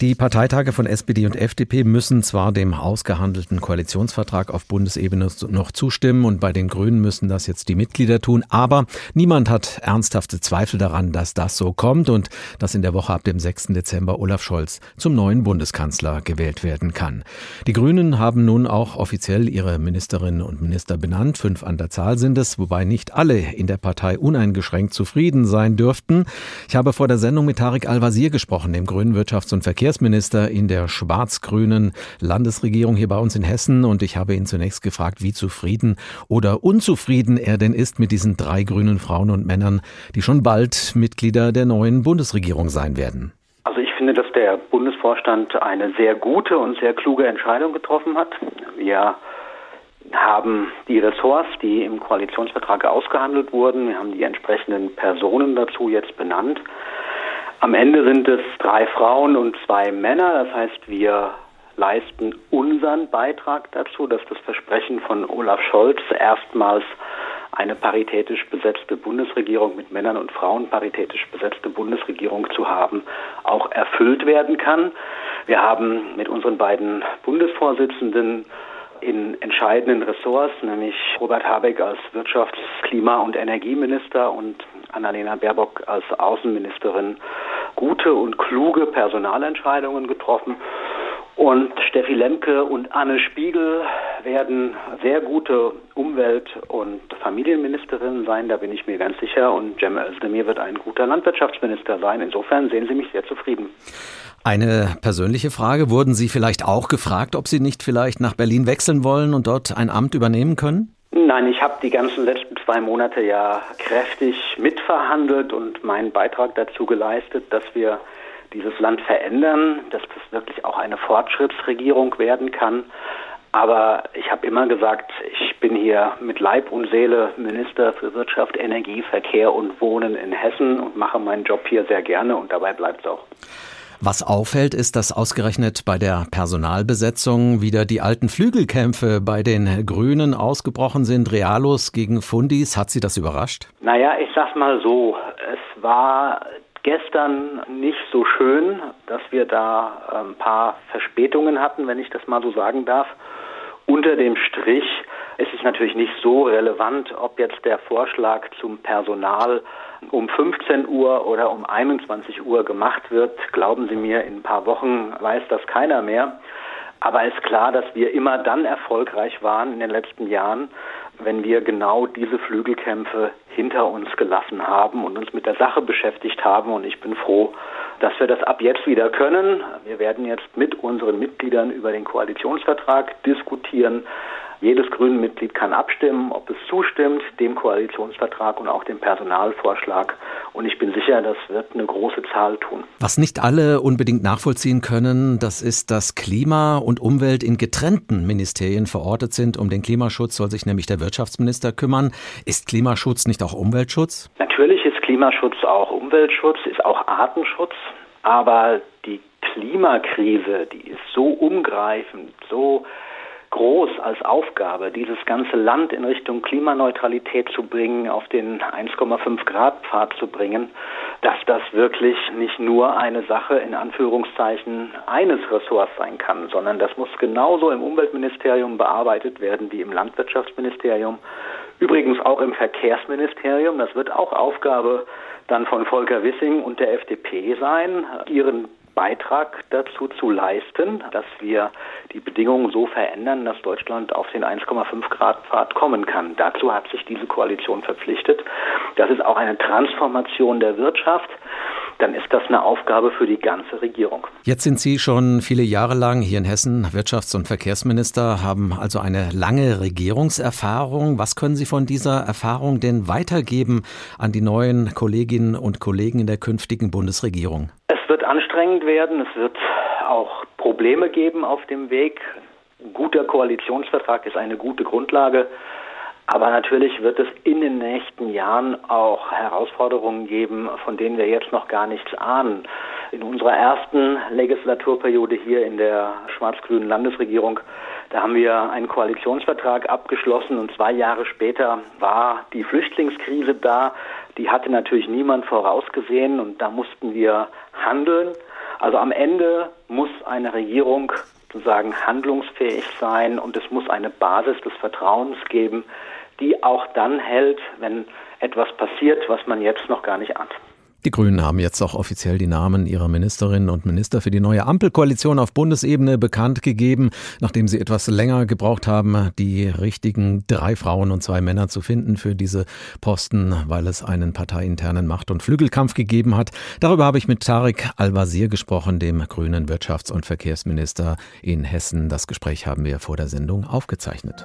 Die Parteitage von SPD und FDP müssen zwar dem ausgehandelten Koalitionsvertrag auf Bundesebene noch zustimmen und bei den Grünen müssen das jetzt die Mitglieder tun, aber niemand hat ernsthafte Zweifel daran, dass das so kommt und dass in der Woche ab dem 6. Dezember Olaf Scholz zum neuen Bundeskanzler gewählt werden kann. Die Grünen haben nun auch offiziell ihre Ministerinnen und Minister benannt, fünf an der Zahl sind es, wobei nicht alle in der Partei uneingeschränkt zufrieden sein dürften. Ich habe vor der Sendung mit Tarek Al-Wazir gesprochen, dem grünen Wirtschafts- und Verkehrs Verkehrsminister in der schwarz-grünen Landesregierung hier bei uns in Hessen und ich habe ihn zunächst gefragt, wie zufrieden oder unzufrieden er denn ist mit diesen drei grünen Frauen und Männern, die schon bald Mitglieder der neuen Bundesregierung sein werden. Also ich finde, dass der Bundesvorstand eine sehr gute und sehr kluge Entscheidung getroffen hat. Wir haben die Ressorts, die im Koalitionsvertrag ausgehandelt wurden, wir haben die entsprechenden Personen dazu jetzt benannt. Am Ende sind es drei Frauen und zwei Männer. Das heißt, wir leisten unseren Beitrag dazu, dass das Versprechen von Olaf Scholz erstmals eine paritätisch besetzte Bundesregierung mit Männern und Frauen paritätisch besetzte Bundesregierung zu haben, auch erfüllt werden kann. Wir haben mit unseren beiden Bundesvorsitzenden in entscheidenden Ressorts, nämlich Robert Habeck als Wirtschafts-, Klima- und Energieminister und Annalena Baerbock als Außenministerin gute und kluge Personalentscheidungen getroffen. Und Steffi Lemke und Anne Spiegel werden sehr gute Umwelt- und Familienministerinnen sein, da bin ich mir ganz sicher. Und Cem Özdemir wird ein guter Landwirtschaftsminister sein. Insofern sehen Sie mich sehr zufrieden. Eine persönliche Frage. Wurden Sie vielleicht auch gefragt, ob Sie nicht vielleicht nach Berlin wechseln wollen und dort ein Amt übernehmen können? Nein, ich habe die ganzen letzten zwei Monate ja kräftig mitverhandelt und meinen Beitrag dazu geleistet, dass wir dieses Land verändern, dass das wirklich auch eine Fortschrittsregierung werden kann. Aber ich habe immer gesagt, ich bin hier mit Leib und Seele Minister für Wirtschaft, Energie, Verkehr und Wohnen in Hessen und mache meinen Job hier sehr gerne und dabei bleibt es auch. Was auffällt, ist, dass ausgerechnet bei der Personalbesetzung wieder die alten Flügelkämpfe bei den Grünen ausgebrochen sind. Realos gegen Fundis. Hat Sie das überrascht? Naja, ich sag's mal so. Es war gestern nicht so schön, dass wir da ein ähm, paar Verspätungen hatten, wenn ich das mal so sagen darf. Unter dem Strich ist es natürlich nicht so relevant, ob jetzt der Vorschlag zum Personal um 15 Uhr oder um 21 Uhr gemacht wird. Glauben Sie mir, in ein paar Wochen weiß das keiner mehr. Aber ist klar, dass wir immer dann erfolgreich waren in den letzten Jahren, wenn wir genau diese Flügelkämpfe hinter uns gelassen haben und uns mit der Sache beschäftigt haben. Und ich bin froh, dass wir das ab jetzt wieder können. Wir werden jetzt mit unseren Mitgliedern über den Koalitionsvertrag diskutieren. Jedes Grünen-Mitglied kann abstimmen, ob es zustimmt dem Koalitionsvertrag und auch dem Personalvorschlag. Und ich bin sicher, das wird eine große Zahl tun. Was nicht alle unbedingt nachvollziehen können, das ist, dass Klima und Umwelt in getrennten Ministerien verortet sind. Um den Klimaschutz soll sich nämlich der Wirtschaftsminister kümmern. Ist Klimaschutz nicht auch Umweltschutz? Natürlich ist Klimaschutz auch Umweltschutz, ist auch Artenschutz. Aber die Klimakrise, die ist so umgreifend, so groß als Aufgabe, dieses ganze Land in Richtung Klimaneutralität zu bringen, auf den 1,5 Grad Pfad zu bringen, dass das wirklich nicht nur eine Sache in Anführungszeichen eines Ressorts sein kann, sondern das muss genauso im Umweltministerium bearbeitet werden wie im Landwirtschaftsministerium, übrigens auch im Verkehrsministerium. Das wird auch Aufgabe dann von Volker Wissing und der FDP sein, ihren Beitrag dazu zu leisten, dass wir die Bedingungen so verändern, dass Deutschland auf den 1,5 Grad Pfad kommen kann. Dazu hat sich diese Koalition verpflichtet. Das ist auch eine Transformation der Wirtschaft dann ist das eine Aufgabe für die ganze Regierung. Jetzt sind Sie schon viele Jahre lang hier in Hessen Wirtschafts- und Verkehrsminister, haben also eine lange Regierungserfahrung. Was können Sie von dieser Erfahrung denn weitergeben an die neuen Kolleginnen und Kollegen in der künftigen Bundesregierung? Es wird anstrengend werden, es wird auch Probleme geben auf dem Weg. Ein guter Koalitionsvertrag ist eine gute Grundlage. Aber natürlich wird es in den nächsten Jahren auch Herausforderungen geben, von denen wir jetzt noch gar nichts ahnen. In unserer ersten Legislaturperiode hier in der schwarz-grünen Landesregierung, da haben wir einen Koalitionsvertrag abgeschlossen und zwei Jahre später war die Flüchtlingskrise da. Die hatte natürlich niemand vorausgesehen und da mussten wir handeln. Also am Ende muss eine Regierung sozusagen handlungsfähig sein und es muss eine Basis des Vertrauens geben, die auch dann hält, wenn etwas passiert, was man jetzt noch gar nicht ahnt. Die Grünen haben jetzt auch offiziell die Namen ihrer Ministerinnen und Minister für die neue Ampelkoalition auf Bundesebene bekannt gegeben, nachdem sie etwas länger gebraucht haben, die richtigen drei Frauen und zwei Männer zu finden für diese Posten, weil es einen parteiinternen Macht- und Flügelkampf gegeben hat. Darüber habe ich mit Tarek Al-Wazir gesprochen, dem grünen Wirtschafts- und Verkehrsminister in Hessen. Das Gespräch haben wir vor der Sendung aufgezeichnet.